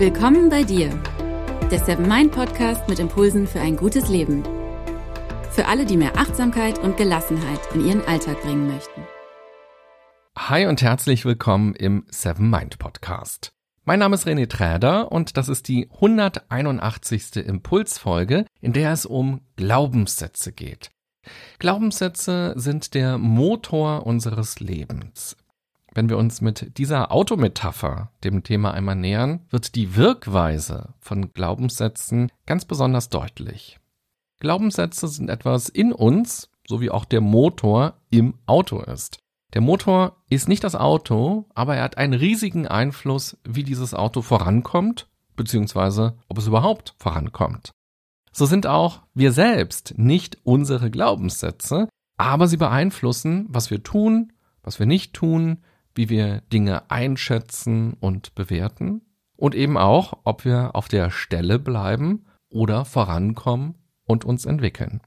Willkommen bei dir, der Seven Mind Podcast mit Impulsen für ein gutes Leben. Für alle, die mehr Achtsamkeit und Gelassenheit in ihren Alltag bringen möchten. Hi und herzlich willkommen im Seven Mind Podcast. Mein Name ist René Träder und das ist die 181. Impulsfolge, in der es um Glaubenssätze geht. Glaubenssätze sind der Motor unseres Lebens. Wenn wir uns mit dieser Autometapher dem Thema einmal nähern, wird die Wirkweise von Glaubenssätzen ganz besonders deutlich. Glaubenssätze sind etwas in uns, so wie auch der Motor im Auto ist. Der Motor ist nicht das Auto, aber er hat einen riesigen Einfluss, wie dieses Auto vorankommt, beziehungsweise ob es überhaupt vorankommt. So sind auch wir selbst nicht unsere Glaubenssätze, aber sie beeinflussen, was wir tun, was wir nicht tun, wie wir Dinge einschätzen und bewerten und eben auch, ob wir auf der Stelle bleiben oder vorankommen und uns entwickeln.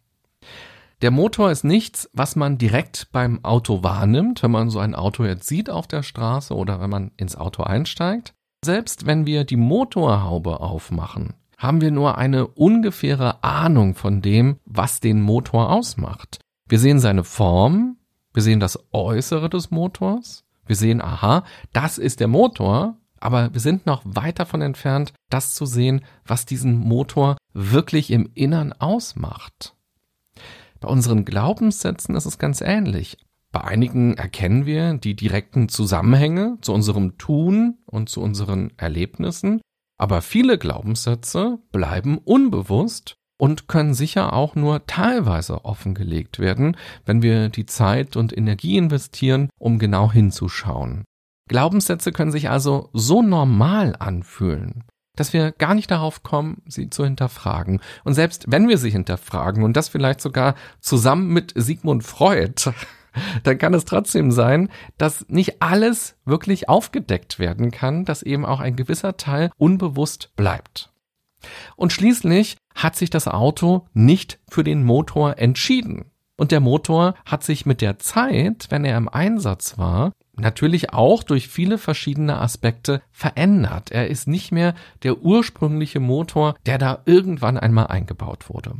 Der Motor ist nichts, was man direkt beim Auto wahrnimmt, wenn man so ein Auto jetzt sieht auf der Straße oder wenn man ins Auto einsteigt. Selbst wenn wir die Motorhaube aufmachen, haben wir nur eine ungefähre Ahnung von dem, was den Motor ausmacht. Wir sehen seine Form, wir sehen das Äußere des Motors, wir sehen, aha, das ist der Motor, aber wir sind noch weit davon entfernt, das zu sehen, was diesen Motor wirklich im Innern ausmacht. Bei unseren Glaubenssätzen ist es ganz ähnlich. Bei einigen erkennen wir die direkten Zusammenhänge zu unserem Tun und zu unseren Erlebnissen, aber viele Glaubenssätze bleiben unbewusst und können sicher auch nur teilweise offengelegt werden, wenn wir die Zeit und Energie investieren, um genau hinzuschauen. Glaubenssätze können sich also so normal anfühlen, dass wir gar nicht darauf kommen, sie zu hinterfragen. Und selbst wenn wir sie hinterfragen und das vielleicht sogar zusammen mit Sigmund Freud, dann kann es trotzdem sein, dass nicht alles wirklich aufgedeckt werden kann, dass eben auch ein gewisser Teil unbewusst bleibt. Und schließlich hat sich das Auto nicht für den Motor entschieden. Und der Motor hat sich mit der Zeit, wenn er im Einsatz war, natürlich auch durch viele verschiedene Aspekte verändert. Er ist nicht mehr der ursprüngliche Motor, der da irgendwann einmal eingebaut wurde.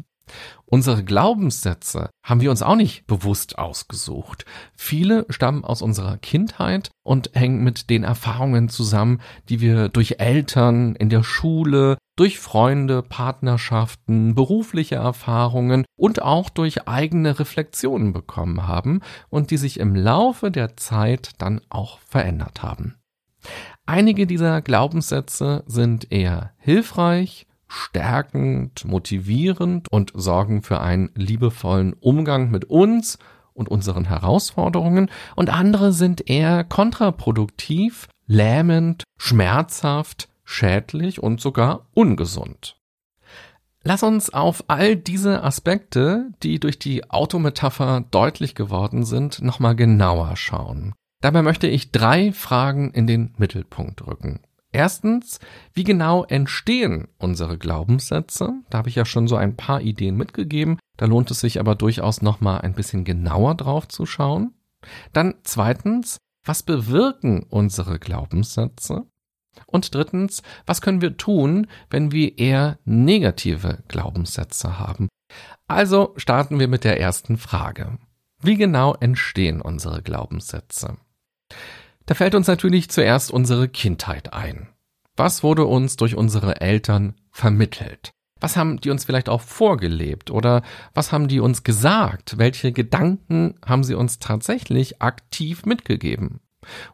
Unsere Glaubenssätze haben wir uns auch nicht bewusst ausgesucht. Viele stammen aus unserer Kindheit und hängen mit den Erfahrungen zusammen, die wir durch Eltern, in der Schule, durch Freunde, Partnerschaften, berufliche Erfahrungen und auch durch eigene Reflexionen bekommen haben und die sich im Laufe der Zeit dann auch verändert haben. Einige dieser Glaubenssätze sind eher hilfreich, stärkend, motivierend und sorgen für einen liebevollen Umgang mit uns und unseren Herausforderungen und andere sind eher kontraproduktiv, lähmend, schmerzhaft, schädlich und sogar ungesund. Lass uns auf all diese Aspekte, die durch die Autometapher deutlich geworden sind, nochmal genauer schauen. Dabei möchte ich drei Fragen in den Mittelpunkt rücken. Erstens, wie genau entstehen unsere Glaubenssätze? Da habe ich ja schon so ein paar Ideen mitgegeben. Da lohnt es sich aber durchaus nochmal ein bisschen genauer drauf zu schauen. Dann zweitens, was bewirken unsere Glaubenssätze? Und drittens, was können wir tun, wenn wir eher negative Glaubenssätze haben? Also starten wir mit der ersten Frage. Wie genau entstehen unsere Glaubenssätze? Da fällt uns natürlich zuerst unsere Kindheit ein. Was wurde uns durch unsere Eltern vermittelt? Was haben die uns vielleicht auch vorgelebt oder was haben die uns gesagt? Welche Gedanken haben sie uns tatsächlich aktiv mitgegeben?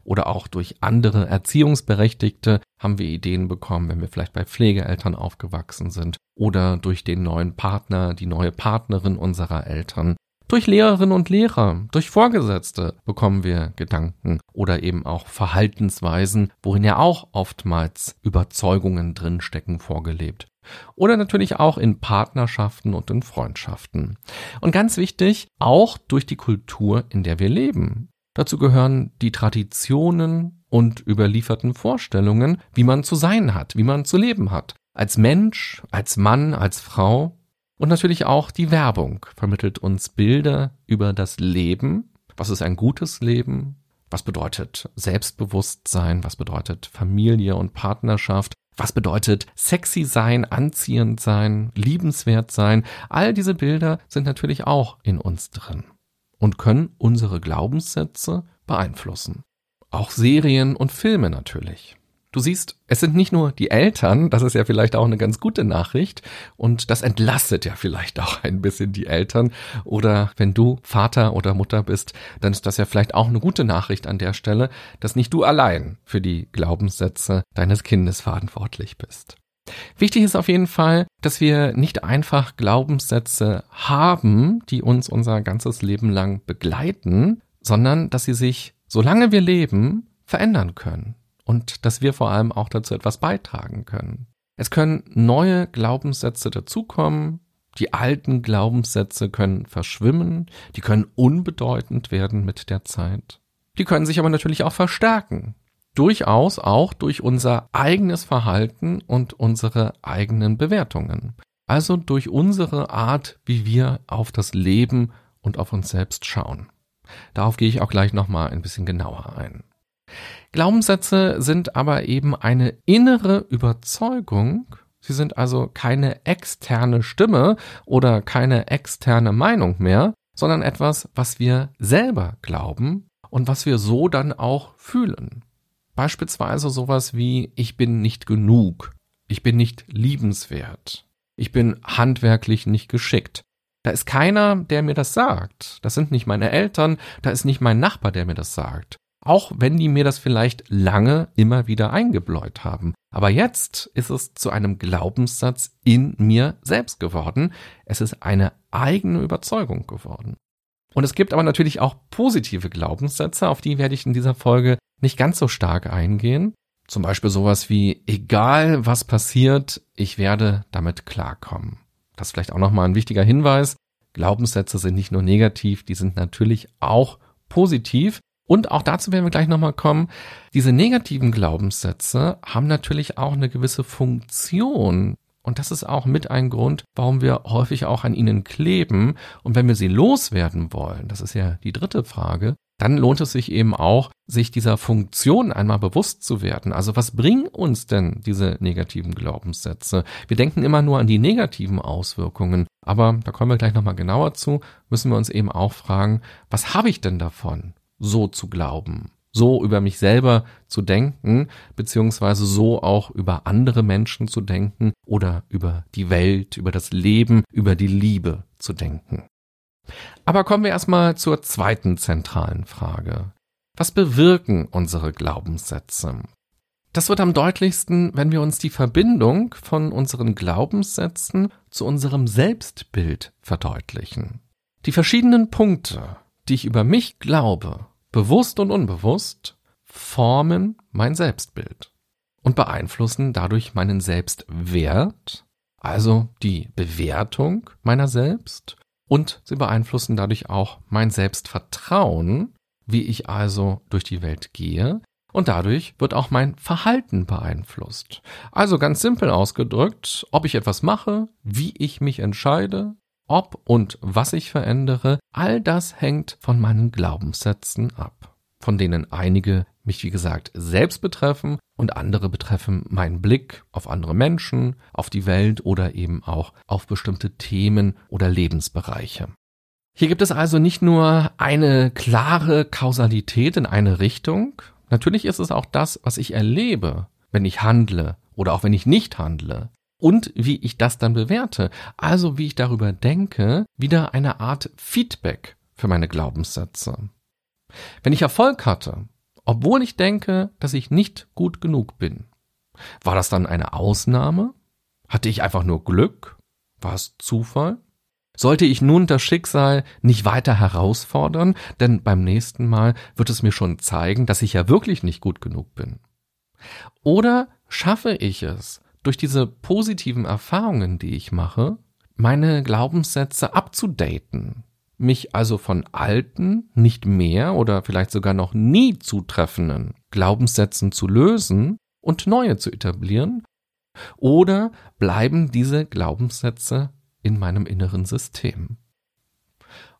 Oder auch durch andere Erziehungsberechtigte haben wir Ideen bekommen, wenn wir vielleicht bei Pflegeeltern aufgewachsen sind oder durch den neuen Partner, die neue Partnerin unserer Eltern durch Lehrerinnen und Lehrer, durch Vorgesetzte bekommen wir Gedanken oder eben auch Verhaltensweisen, worin ja auch oftmals Überzeugungen drinstecken, vorgelebt. Oder natürlich auch in Partnerschaften und in Freundschaften. Und ganz wichtig, auch durch die Kultur, in der wir leben. Dazu gehören die Traditionen und überlieferten Vorstellungen, wie man zu sein hat, wie man zu leben hat. Als Mensch, als Mann, als Frau und natürlich auch die Werbung vermittelt uns Bilder über das Leben. Was ist ein gutes Leben? Was bedeutet Selbstbewusstsein? Was bedeutet Familie und Partnerschaft? Was bedeutet sexy sein, anziehend sein, liebenswert sein? All diese Bilder sind natürlich auch in uns drin und können unsere Glaubenssätze beeinflussen. Auch Serien und Filme natürlich. Du siehst, es sind nicht nur die Eltern, das ist ja vielleicht auch eine ganz gute Nachricht und das entlastet ja vielleicht auch ein bisschen die Eltern oder wenn du Vater oder Mutter bist, dann ist das ja vielleicht auch eine gute Nachricht an der Stelle, dass nicht du allein für die Glaubenssätze deines Kindes verantwortlich bist. Wichtig ist auf jeden Fall, dass wir nicht einfach Glaubenssätze haben, die uns unser ganzes Leben lang begleiten, sondern dass sie sich, solange wir leben, verändern können und dass wir vor allem auch dazu etwas beitragen können. Es können neue Glaubenssätze dazukommen, die alten Glaubenssätze können verschwimmen, die können unbedeutend werden mit der Zeit. Die können sich aber natürlich auch verstärken. Durchaus auch durch unser eigenes Verhalten und unsere eigenen Bewertungen. Also durch unsere Art, wie wir auf das Leben und auf uns selbst schauen. Darauf gehe ich auch gleich nochmal ein bisschen genauer ein. Glaubenssätze sind aber eben eine innere Überzeugung, sie sind also keine externe Stimme oder keine externe Meinung mehr, sondern etwas, was wir selber glauben und was wir so dann auch fühlen. Beispielsweise sowas wie ich bin nicht genug, ich bin nicht liebenswert, ich bin handwerklich nicht geschickt. Da ist keiner, der mir das sagt. Das sind nicht meine Eltern, da ist nicht mein Nachbar, der mir das sagt. Auch wenn die mir das vielleicht lange immer wieder eingebläut haben. Aber jetzt ist es zu einem Glaubenssatz in mir selbst geworden. Es ist eine eigene Überzeugung geworden. Und es gibt aber natürlich auch positive Glaubenssätze, auf die werde ich in dieser Folge nicht ganz so stark eingehen. Zum Beispiel sowas wie, egal was passiert, ich werde damit klarkommen. Das ist vielleicht auch nochmal ein wichtiger Hinweis. Glaubenssätze sind nicht nur negativ, die sind natürlich auch positiv. Und auch dazu werden wir gleich nochmal kommen. Diese negativen Glaubenssätze haben natürlich auch eine gewisse Funktion. Und das ist auch mit ein Grund, warum wir häufig auch an ihnen kleben. Und wenn wir sie loswerden wollen, das ist ja die dritte Frage, dann lohnt es sich eben auch, sich dieser Funktion einmal bewusst zu werden. Also was bringen uns denn diese negativen Glaubenssätze? Wir denken immer nur an die negativen Auswirkungen, aber da kommen wir gleich nochmal genauer zu, müssen wir uns eben auch fragen, was habe ich denn davon? So zu glauben, so über mich selber zu denken, beziehungsweise so auch über andere Menschen zu denken oder über die Welt, über das Leben, über die Liebe zu denken. Aber kommen wir erstmal zur zweiten zentralen Frage. Was bewirken unsere Glaubenssätze? Das wird am deutlichsten, wenn wir uns die Verbindung von unseren Glaubenssätzen zu unserem Selbstbild verdeutlichen. Die verschiedenen Punkte, die ich über mich glaube, bewusst und unbewusst, formen mein Selbstbild und beeinflussen dadurch meinen Selbstwert, also die Bewertung meiner selbst, und sie beeinflussen dadurch auch mein Selbstvertrauen, wie ich also durch die Welt gehe, und dadurch wird auch mein Verhalten beeinflusst. Also ganz simpel ausgedrückt, ob ich etwas mache, wie ich mich entscheide, ob und was ich verändere, all das hängt von meinen Glaubenssätzen ab, von denen einige mich wie gesagt selbst betreffen und andere betreffen meinen Blick auf andere Menschen, auf die Welt oder eben auch auf bestimmte Themen oder Lebensbereiche. Hier gibt es also nicht nur eine klare Kausalität in eine Richtung, natürlich ist es auch das, was ich erlebe, wenn ich handle oder auch wenn ich nicht handle und wie ich das dann bewerte, also wie ich darüber denke, wieder eine Art Feedback für meine Glaubenssätze. Wenn ich Erfolg hatte, obwohl ich denke, dass ich nicht gut genug bin, war das dann eine Ausnahme? Hatte ich einfach nur Glück? War es Zufall? Sollte ich nun das Schicksal nicht weiter herausfordern, denn beim nächsten Mal wird es mir schon zeigen, dass ich ja wirklich nicht gut genug bin? Oder schaffe ich es, durch diese positiven Erfahrungen, die ich mache, meine Glaubenssätze abzudaten, mich also von alten, nicht mehr oder vielleicht sogar noch nie zutreffenden Glaubenssätzen zu lösen und neue zu etablieren, oder bleiben diese Glaubenssätze in meinem inneren System?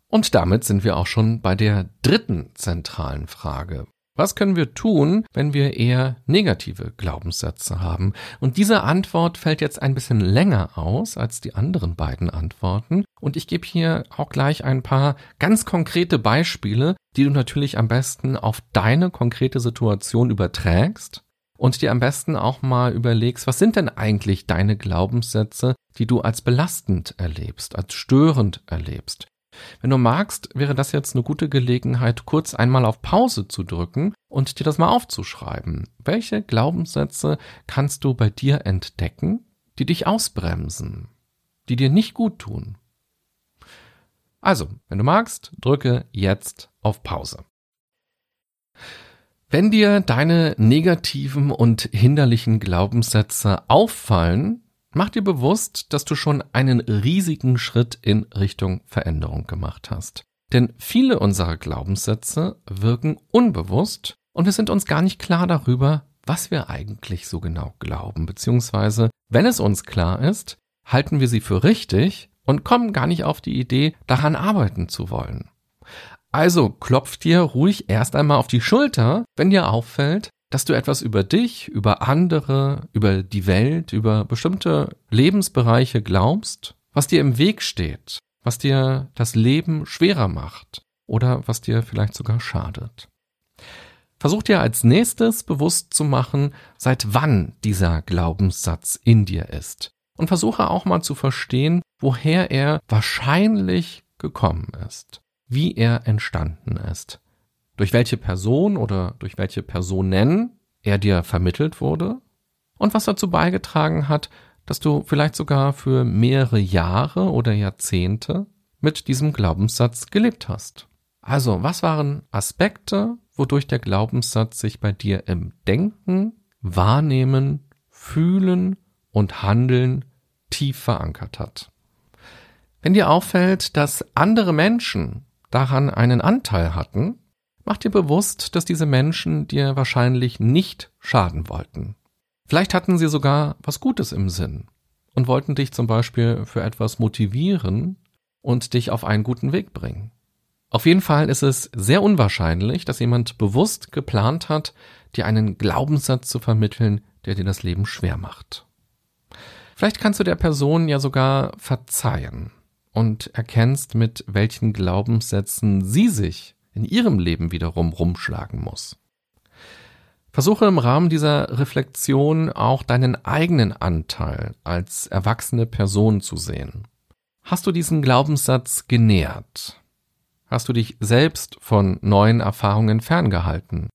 Und damit sind wir auch schon bei der dritten zentralen Frage. Was können wir tun, wenn wir eher negative Glaubenssätze haben? Und diese Antwort fällt jetzt ein bisschen länger aus als die anderen beiden Antworten. Und ich gebe hier auch gleich ein paar ganz konkrete Beispiele, die du natürlich am besten auf deine konkrete Situation überträgst und dir am besten auch mal überlegst, was sind denn eigentlich deine Glaubenssätze, die du als belastend erlebst, als störend erlebst. Wenn du magst, wäre das jetzt eine gute Gelegenheit, kurz einmal auf Pause zu drücken und dir das mal aufzuschreiben. Welche Glaubenssätze kannst du bei dir entdecken, die dich ausbremsen, die dir nicht gut tun? Also, wenn du magst, drücke jetzt auf Pause. Wenn dir deine negativen und hinderlichen Glaubenssätze auffallen, Mach dir bewusst, dass du schon einen riesigen Schritt in Richtung Veränderung gemacht hast. Denn viele unserer Glaubenssätze wirken unbewusst und wir sind uns gar nicht klar darüber, was wir eigentlich so genau glauben, beziehungsweise wenn es uns klar ist, halten wir sie für richtig und kommen gar nicht auf die Idee, daran arbeiten zu wollen. Also klopf dir ruhig erst einmal auf die Schulter, wenn dir auffällt, dass du etwas über dich, über andere, über die Welt, über bestimmte Lebensbereiche glaubst, was dir im Weg steht, was dir das Leben schwerer macht oder was dir vielleicht sogar schadet. Versuch dir als nächstes bewusst zu machen, seit wann dieser Glaubenssatz in dir ist. Und versuche auch mal zu verstehen, woher er wahrscheinlich gekommen ist, wie er entstanden ist durch welche Person oder durch welche Personen er dir vermittelt wurde und was dazu beigetragen hat, dass du vielleicht sogar für mehrere Jahre oder Jahrzehnte mit diesem Glaubenssatz gelebt hast. Also, was waren Aspekte, wodurch der Glaubenssatz sich bei dir im Denken, Wahrnehmen, Fühlen und Handeln tief verankert hat? Wenn dir auffällt, dass andere Menschen daran einen Anteil hatten, Mach dir bewusst, dass diese Menschen dir wahrscheinlich nicht schaden wollten. Vielleicht hatten sie sogar was Gutes im Sinn und wollten dich zum Beispiel für etwas motivieren und dich auf einen guten Weg bringen. Auf jeden Fall ist es sehr unwahrscheinlich, dass jemand bewusst geplant hat, dir einen Glaubenssatz zu vermitteln, der dir das Leben schwer macht. Vielleicht kannst du der Person ja sogar verzeihen und erkennst, mit welchen Glaubenssätzen sie sich in ihrem Leben wiederum rumschlagen muss. Versuche im Rahmen dieser Reflexion auch deinen eigenen Anteil als erwachsene Person zu sehen. Hast du diesen Glaubenssatz genährt? Hast du dich selbst von neuen Erfahrungen ferngehalten?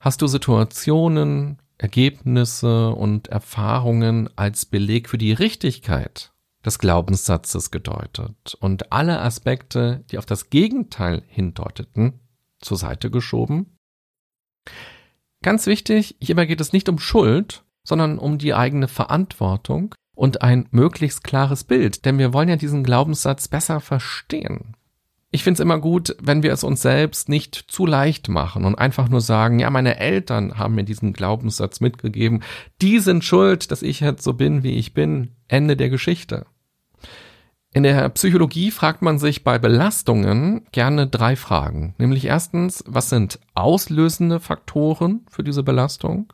Hast du Situationen, Ergebnisse und Erfahrungen als Beleg für die Richtigkeit des Glaubenssatzes gedeutet und alle Aspekte, die auf das Gegenteil hindeuteten, zur Seite geschoben. Ganz wichtig, hierbei geht es nicht um Schuld, sondern um die eigene Verantwortung und ein möglichst klares Bild, denn wir wollen ja diesen Glaubenssatz besser verstehen. Ich finde es immer gut, wenn wir es uns selbst nicht zu leicht machen und einfach nur sagen, ja, meine Eltern haben mir diesen Glaubenssatz mitgegeben, die sind schuld, dass ich jetzt so bin, wie ich bin. Ende der Geschichte. In der Psychologie fragt man sich bei Belastungen gerne drei Fragen. Nämlich erstens, was sind auslösende Faktoren für diese Belastung?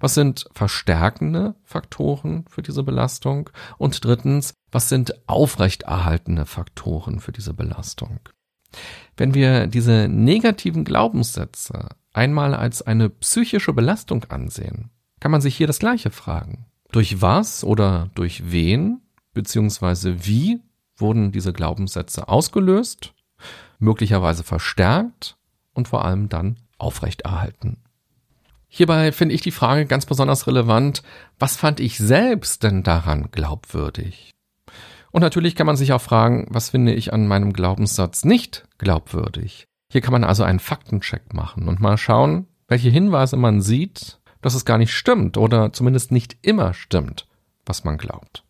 Was sind verstärkende Faktoren für diese Belastung? Und drittens, was sind aufrechterhaltende Faktoren für diese Belastung? Wenn wir diese negativen Glaubenssätze einmal als eine psychische Belastung ansehen, kann man sich hier das Gleiche fragen. Durch was oder durch wen beziehungsweise wie wurden diese Glaubenssätze ausgelöst, möglicherweise verstärkt und vor allem dann aufrechterhalten. Hierbei finde ich die Frage ganz besonders relevant, was fand ich selbst denn daran glaubwürdig? Und natürlich kann man sich auch fragen, was finde ich an meinem Glaubenssatz nicht glaubwürdig? Hier kann man also einen Faktencheck machen und mal schauen, welche Hinweise man sieht, dass es gar nicht stimmt oder zumindest nicht immer stimmt, was man glaubt.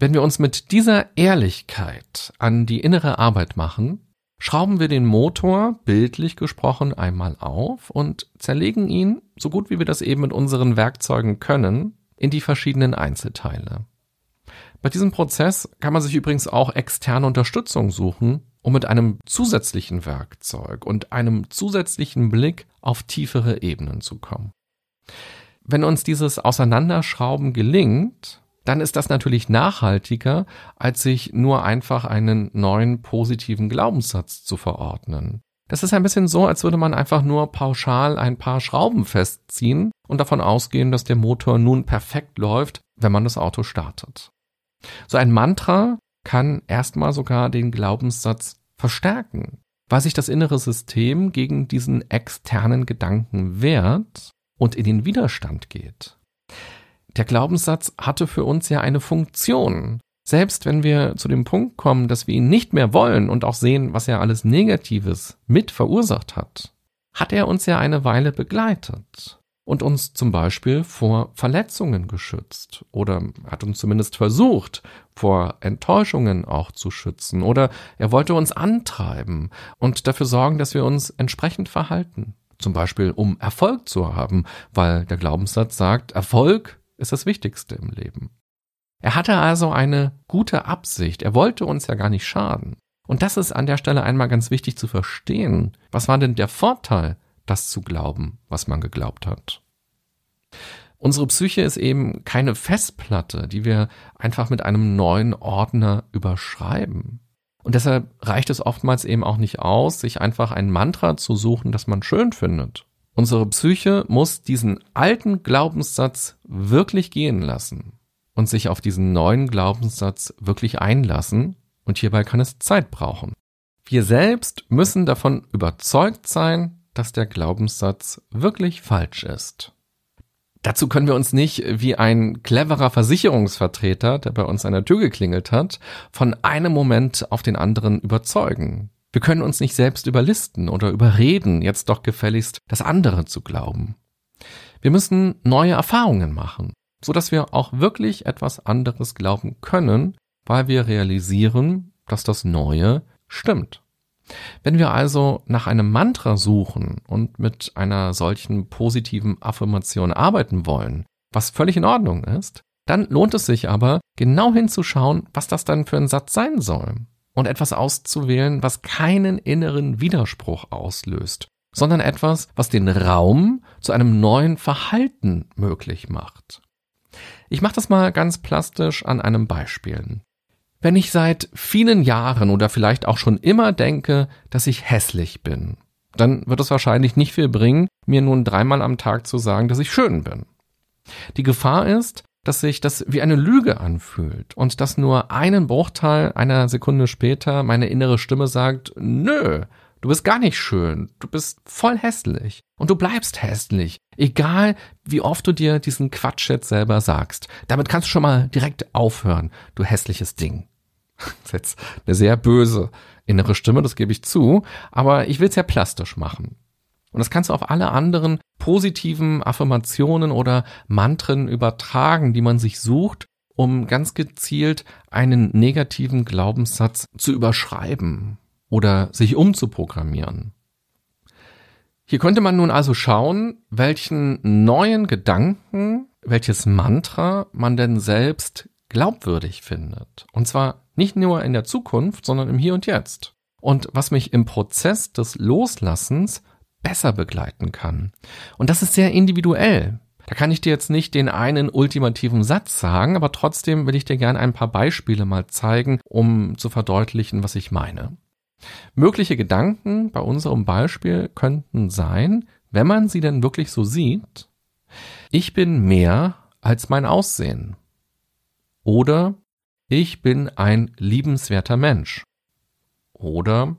Wenn wir uns mit dieser Ehrlichkeit an die innere Arbeit machen, schrauben wir den Motor, bildlich gesprochen, einmal auf und zerlegen ihn, so gut wie wir das eben mit unseren Werkzeugen können, in die verschiedenen Einzelteile. Bei diesem Prozess kann man sich übrigens auch externe Unterstützung suchen, um mit einem zusätzlichen Werkzeug und einem zusätzlichen Blick auf tiefere Ebenen zu kommen. Wenn uns dieses Auseinanderschrauben gelingt, dann ist das natürlich nachhaltiger, als sich nur einfach einen neuen positiven Glaubenssatz zu verordnen. Das ist ein bisschen so, als würde man einfach nur pauschal ein paar Schrauben festziehen und davon ausgehen, dass der Motor nun perfekt läuft, wenn man das Auto startet. So ein Mantra kann erstmal sogar den Glaubenssatz verstärken, weil sich das innere System gegen diesen externen Gedanken wehrt und in den Widerstand geht. Der Glaubenssatz hatte für uns ja eine Funktion. Selbst wenn wir zu dem Punkt kommen, dass wir ihn nicht mehr wollen und auch sehen, was er alles Negatives mit verursacht hat, hat er uns ja eine Weile begleitet und uns zum Beispiel vor Verletzungen geschützt oder hat uns zumindest versucht, vor Enttäuschungen auch zu schützen oder er wollte uns antreiben und dafür sorgen, dass wir uns entsprechend verhalten. Zum Beispiel, um Erfolg zu haben, weil der Glaubenssatz sagt, Erfolg ist das Wichtigste im Leben. Er hatte also eine gute Absicht. Er wollte uns ja gar nicht schaden. Und das ist an der Stelle einmal ganz wichtig zu verstehen. Was war denn der Vorteil, das zu glauben, was man geglaubt hat? Unsere Psyche ist eben keine Festplatte, die wir einfach mit einem neuen Ordner überschreiben. Und deshalb reicht es oftmals eben auch nicht aus, sich einfach ein Mantra zu suchen, das man schön findet. Unsere Psyche muss diesen alten Glaubenssatz wirklich gehen lassen und sich auf diesen neuen Glaubenssatz wirklich einlassen. Und hierbei kann es Zeit brauchen. Wir selbst müssen davon überzeugt sein, dass der Glaubenssatz wirklich falsch ist. Dazu können wir uns nicht wie ein cleverer Versicherungsvertreter, der bei uns an der Tür geklingelt hat, von einem Moment auf den anderen überzeugen. Wir können uns nicht selbst überlisten oder überreden, jetzt doch gefälligst das andere zu glauben. Wir müssen neue Erfahrungen machen, so dass wir auch wirklich etwas anderes glauben können, weil wir realisieren, dass das Neue stimmt. Wenn wir also nach einem Mantra suchen und mit einer solchen positiven Affirmation arbeiten wollen, was völlig in Ordnung ist, dann lohnt es sich aber, genau hinzuschauen, was das dann für ein Satz sein soll. Und etwas auszuwählen, was keinen inneren Widerspruch auslöst, sondern etwas, was den Raum zu einem neuen Verhalten möglich macht. Ich mache das mal ganz plastisch an einem Beispiel. Wenn ich seit vielen Jahren oder vielleicht auch schon immer denke, dass ich hässlich bin, dann wird es wahrscheinlich nicht viel bringen, mir nun dreimal am Tag zu sagen, dass ich schön bin. Die Gefahr ist, dass sich das wie eine Lüge anfühlt und dass nur einen Bruchteil einer Sekunde später meine innere Stimme sagt, nö, du bist gar nicht schön, du bist voll hässlich und du bleibst hässlich, egal wie oft du dir diesen Quatsch jetzt selber sagst. Damit kannst du schon mal direkt aufhören, du hässliches Ding. Das ist jetzt eine sehr böse innere Stimme, das gebe ich zu, aber ich will es ja plastisch machen. Und das kannst du auf alle anderen positiven Affirmationen oder Mantren übertragen, die man sich sucht, um ganz gezielt einen negativen Glaubenssatz zu überschreiben oder sich umzuprogrammieren. Hier könnte man nun also schauen, welchen neuen Gedanken, welches Mantra man denn selbst glaubwürdig findet. Und zwar nicht nur in der Zukunft, sondern im Hier und Jetzt. Und was mich im Prozess des Loslassens besser begleiten kann. Und das ist sehr individuell. Da kann ich dir jetzt nicht den einen ultimativen Satz sagen, aber trotzdem will ich dir gerne ein paar Beispiele mal zeigen, um zu verdeutlichen, was ich meine. Mögliche Gedanken bei unserem Beispiel könnten sein, wenn man sie denn wirklich so sieht, ich bin mehr als mein Aussehen. Oder ich bin ein liebenswerter Mensch. Oder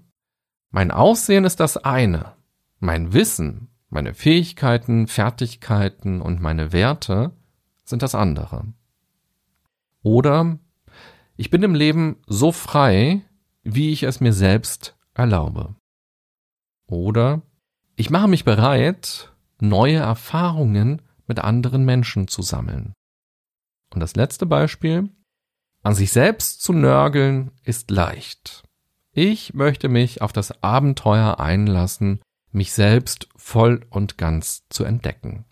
mein Aussehen ist das eine, mein Wissen, meine Fähigkeiten, Fertigkeiten und meine Werte sind das andere. Oder ich bin im Leben so frei, wie ich es mir selbst erlaube. Oder ich mache mich bereit, neue Erfahrungen mit anderen Menschen zu sammeln. Und das letzte Beispiel. An sich selbst zu nörgeln ist leicht. Ich möchte mich auf das Abenteuer einlassen, mich selbst voll und ganz zu entdecken.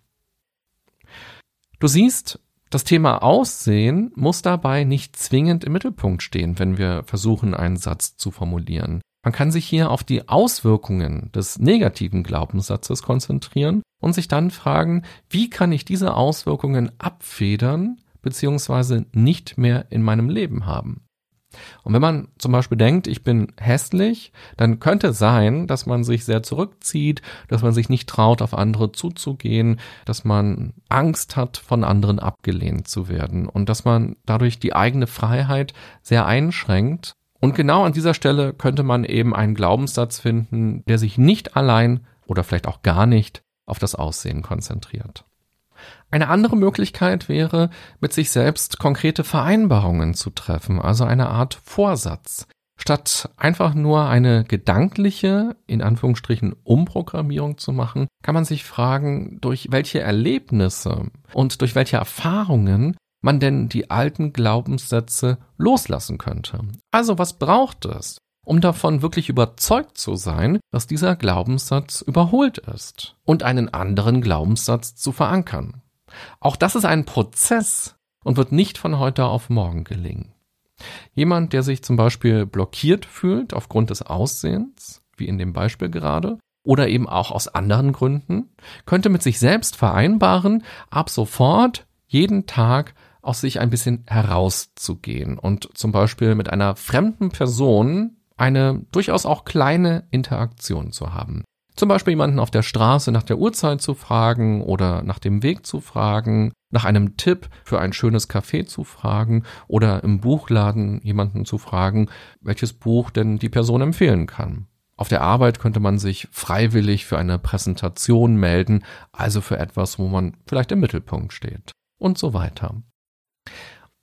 Du siehst, das Thema Aussehen muss dabei nicht zwingend im Mittelpunkt stehen, wenn wir versuchen, einen Satz zu formulieren. Man kann sich hier auf die Auswirkungen des negativen Glaubenssatzes konzentrieren und sich dann fragen, wie kann ich diese Auswirkungen abfedern bzw. nicht mehr in meinem Leben haben. Und wenn man zum Beispiel denkt, ich bin hässlich, dann könnte es sein, dass man sich sehr zurückzieht, dass man sich nicht traut, auf andere zuzugehen, dass man Angst hat, von anderen abgelehnt zu werden und dass man dadurch die eigene Freiheit sehr einschränkt. Und genau an dieser Stelle könnte man eben einen Glaubenssatz finden, der sich nicht allein oder vielleicht auch gar nicht auf das Aussehen konzentriert. Eine andere Möglichkeit wäre, mit sich selbst konkrete Vereinbarungen zu treffen, also eine Art Vorsatz. Statt einfach nur eine gedankliche, in Anführungsstrichen, Umprogrammierung zu machen, kann man sich fragen, durch welche Erlebnisse und durch welche Erfahrungen man denn die alten Glaubenssätze loslassen könnte. Also was braucht es, um davon wirklich überzeugt zu sein, dass dieser Glaubenssatz überholt ist und einen anderen Glaubenssatz zu verankern? Auch das ist ein Prozess und wird nicht von heute auf morgen gelingen. Jemand, der sich zum Beispiel blockiert fühlt aufgrund des Aussehens, wie in dem Beispiel gerade, oder eben auch aus anderen Gründen, könnte mit sich selbst vereinbaren, ab sofort jeden Tag aus sich ein bisschen herauszugehen und zum Beispiel mit einer fremden Person eine durchaus auch kleine Interaktion zu haben. Zum Beispiel jemanden auf der Straße nach der Uhrzeit zu fragen oder nach dem Weg zu fragen, nach einem Tipp für ein schönes Café zu fragen oder im Buchladen jemanden zu fragen, welches Buch denn die Person empfehlen kann. Auf der Arbeit könnte man sich freiwillig für eine Präsentation melden, also für etwas, wo man vielleicht im Mittelpunkt steht und so weiter.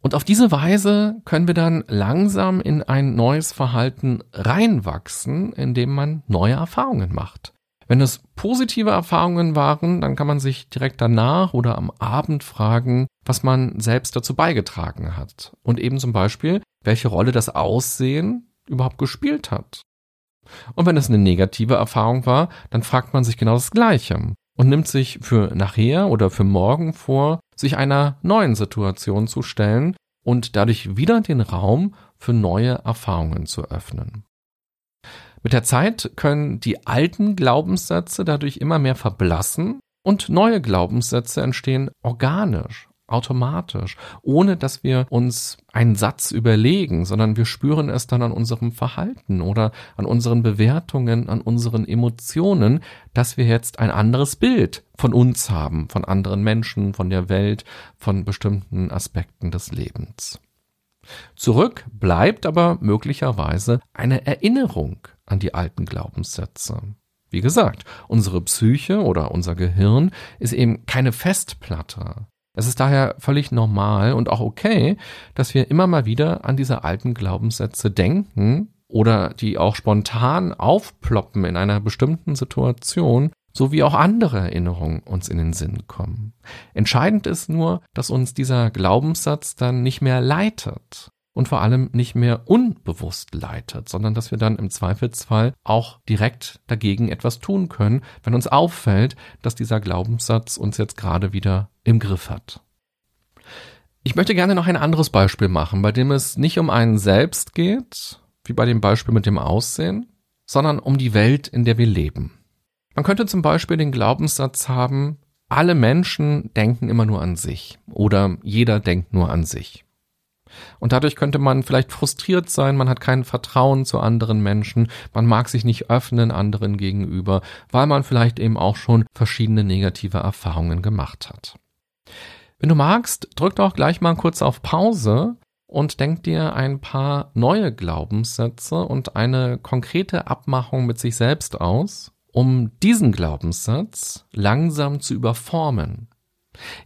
Und auf diese Weise können wir dann langsam in ein neues Verhalten reinwachsen, indem man neue Erfahrungen macht. Wenn es positive Erfahrungen waren, dann kann man sich direkt danach oder am Abend fragen, was man selbst dazu beigetragen hat. Und eben zum Beispiel, welche Rolle das Aussehen überhaupt gespielt hat. Und wenn es eine negative Erfahrung war, dann fragt man sich genau das Gleiche und nimmt sich für nachher oder für morgen vor, sich einer neuen Situation zu stellen und dadurch wieder den Raum für neue Erfahrungen zu öffnen. Mit der Zeit können die alten Glaubenssätze dadurch immer mehr verblassen und neue Glaubenssätze entstehen organisch, automatisch, ohne dass wir uns einen Satz überlegen, sondern wir spüren es dann an unserem Verhalten oder an unseren Bewertungen, an unseren Emotionen, dass wir jetzt ein anderes Bild von uns haben, von anderen Menschen, von der Welt, von bestimmten Aspekten des Lebens. Zurück bleibt aber möglicherweise eine Erinnerung an die alten Glaubenssätze. Wie gesagt, unsere Psyche oder unser Gehirn ist eben keine Festplatte. Es ist daher völlig normal und auch okay, dass wir immer mal wieder an diese alten Glaubenssätze denken oder die auch spontan aufploppen in einer bestimmten Situation, so wie auch andere Erinnerungen uns in den Sinn kommen. Entscheidend ist nur, dass uns dieser Glaubenssatz dann nicht mehr leitet und vor allem nicht mehr unbewusst leitet, sondern dass wir dann im Zweifelsfall auch direkt dagegen etwas tun können, wenn uns auffällt, dass dieser Glaubenssatz uns jetzt gerade wieder im Griff hat. Ich möchte gerne noch ein anderes Beispiel machen, bei dem es nicht um einen selbst geht, wie bei dem Beispiel mit dem Aussehen, sondern um die Welt, in der wir leben. Man könnte zum Beispiel den Glaubenssatz haben, alle Menschen denken immer nur an sich oder jeder denkt nur an sich. Und dadurch könnte man vielleicht frustriert sein, man hat kein Vertrauen zu anderen Menschen, man mag sich nicht öffnen anderen gegenüber, weil man vielleicht eben auch schon verschiedene negative Erfahrungen gemacht hat. Wenn du magst, drück doch gleich mal kurz auf Pause und denk dir ein paar neue Glaubenssätze und eine konkrete Abmachung mit sich selbst aus, um diesen Glaubenssatz langsam zu überformen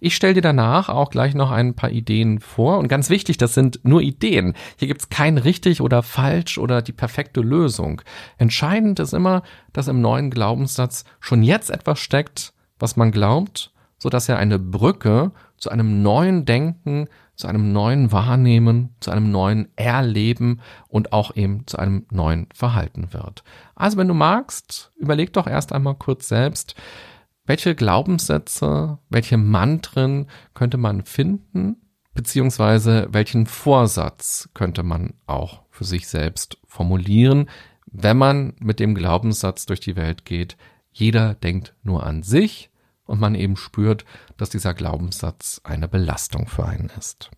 ich stelle dir danach auch gleich noch ein paar Ideen vor. Und ganz wichtig, das sind nur Ideen. Hier gibt's kein richtig oder falsch oder die perfekte Lösung. Entscheidend ist immer, dass im neuen Glaubenssatz schon jetzt etwas steckt, was man glaubt, so dass er eine Brücke zu einem neuen Denken, zu einem neuen Wahrnehmen, zu einem neuen Erleben und auch eben zu einem neuen Verhalten wird. Also wenn du magst, überleg doch erst einmal kurz selbst, welche Glaubenssätze, welche Mantren könnte man finden, beziehungsweise welchen Vorsatz könnte man auch für sich selbst formulieren, wenn man mit dem Glaubenssatz durch die Welt geht, jeder denkt nur an sich und man eben spürt, dass dieser Glaubenssatz eine Belastung für einen ist.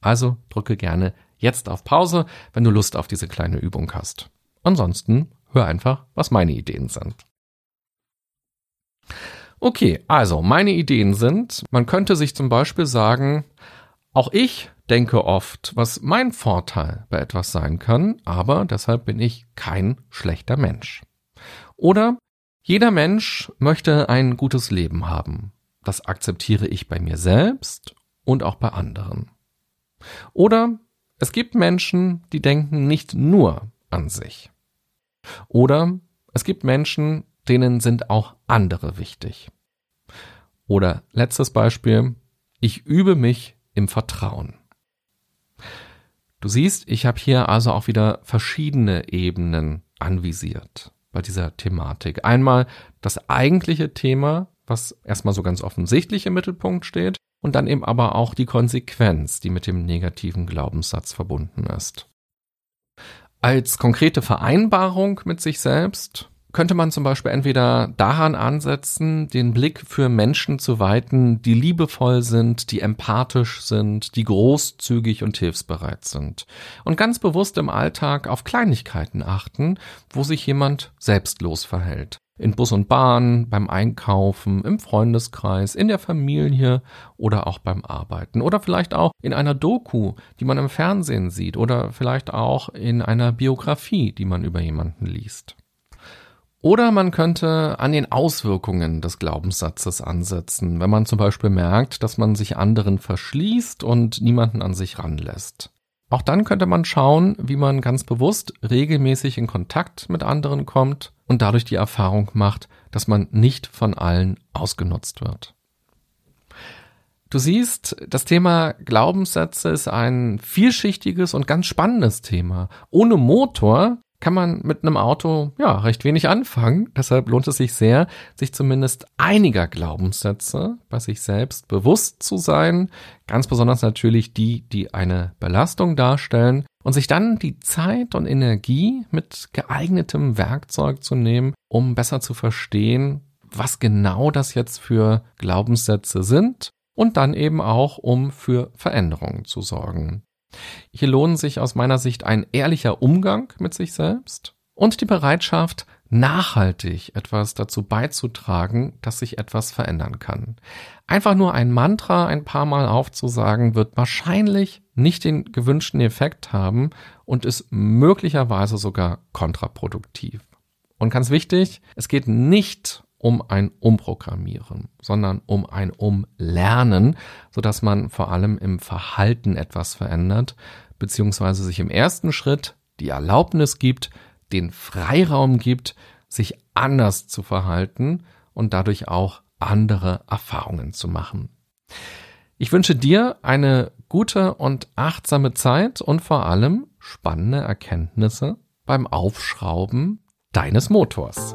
Also drücke gerne jetzt auf Pause, wenn du Lust auf diese kleine Übung hast. Ansonsten hör einfach, was meine Ideen sind. Okay, also meine Ideen sind, man könnte sich zum Beispiel sagen, auch ich denke oft, was mein Vorteil bei etwas sein kann, aber deshalb bin ich kein schlechter Mensch. Oder jeder Mensch möchte ein gutes Leben haben. Das akzeptiere ich bei mir selbst und auch bei anderen. Oder es gibt Menschen, die denken nicht nur an sich. Oder es gibt Menschen, denen sind auch andere wichtig. Oder letztes Beispiel, ich übe mich im Vertrauen. Du siehst, ich habe hier also auch wieder verschiedene Ebenen anvisiert bei dieser Thematik. Einmal das eigentliche Thema, was erstmal so ganz offensichtlich im Mittelpunkt steht, und dann eben aber auch die Konsequenz, die mit dem negativen Glaubenssatz verbunden ist. Als konkrete Vereinbarung mit sich selbst könnte man zum Beispiel entweder daran ansetzen, den Blick für Menschen zu weiten, die liebevoll sind, die empathisch sind, die großzügig und hilfsbereit sind. Und ganz bewusst im Alltag auf Kleinigkeiten achten, wo sich jemand selbstlos verhält. In Bus und Bahn, beim Einkaufen, im Freundeskreis, in der Familie oder auch beim Arbeiten. Oder vielleicht auch in einer Doku, die man im Fernsehen sieht. Oder vielleicht auch in einer Biografie, die man über jemanden liest. Oder man könnte an den Auswirkungen des Glaubenssatzes ansetzen, wenn man zum Beispiel merkt, dass man sich anderen verschließt und niemanden an sich ranlässt. Auch dann könnte man schauen, wie man ganz bewusst regelmäßig in Kontakt mit anderen kommt und dadurch die Erfahrung macht, dass man nicht von allen ausgenutzt wird. Du siehst, das Thema Glaubenssätze ist ein vielschichtiges und ganz spannendes Thema. Ohne Motor kann man mit einem Auto ja recht wenig anfangen. Deshalb lohnt es sich sehr, sich zumindest einiger Glaubenssätze bei sich selbst bewusst zu sein. Ganz besonders natürlich die, die eine Belastung darstellen und sich dann die Zeit und Energie mit geeignetem Werkzeug zu nehmen, um besser zu verstehen, was genau das jetzt für Glaubenssätze sind und dann eben auch, um für Veränderungen zu sorgen. Hier lohnen sich aus meiner Sicht ein ehrlicher Umgang mit sich selbst und die Bereitschaft, nachhaltig etwas dazu beizutragen, dass sich etwas verändern kann. Einfach nur ein Mantra ein paar Mal aufzusagen, wird wahrscheinlich nicht den gewünschten Effekt haben und ist möglicherweise sogar kontraproduktiv. Und ganz wichtig, es geht nicht um ein Umprogrammieren, sondern um ein Umlernen, so dass man vor allem im Verhalten etwas verändert, beziehungsweise sich im ersten Schritt die Erlaubnis gibt, den Freiraum gibt, sich anders zu verhalten und dadurch auch andere Erfahrungen zu machen. Ich wünsche dir eine gute und achtsame Zeit und vor allem spannende Erkenntnisse beim Aufschrauben deines Motors.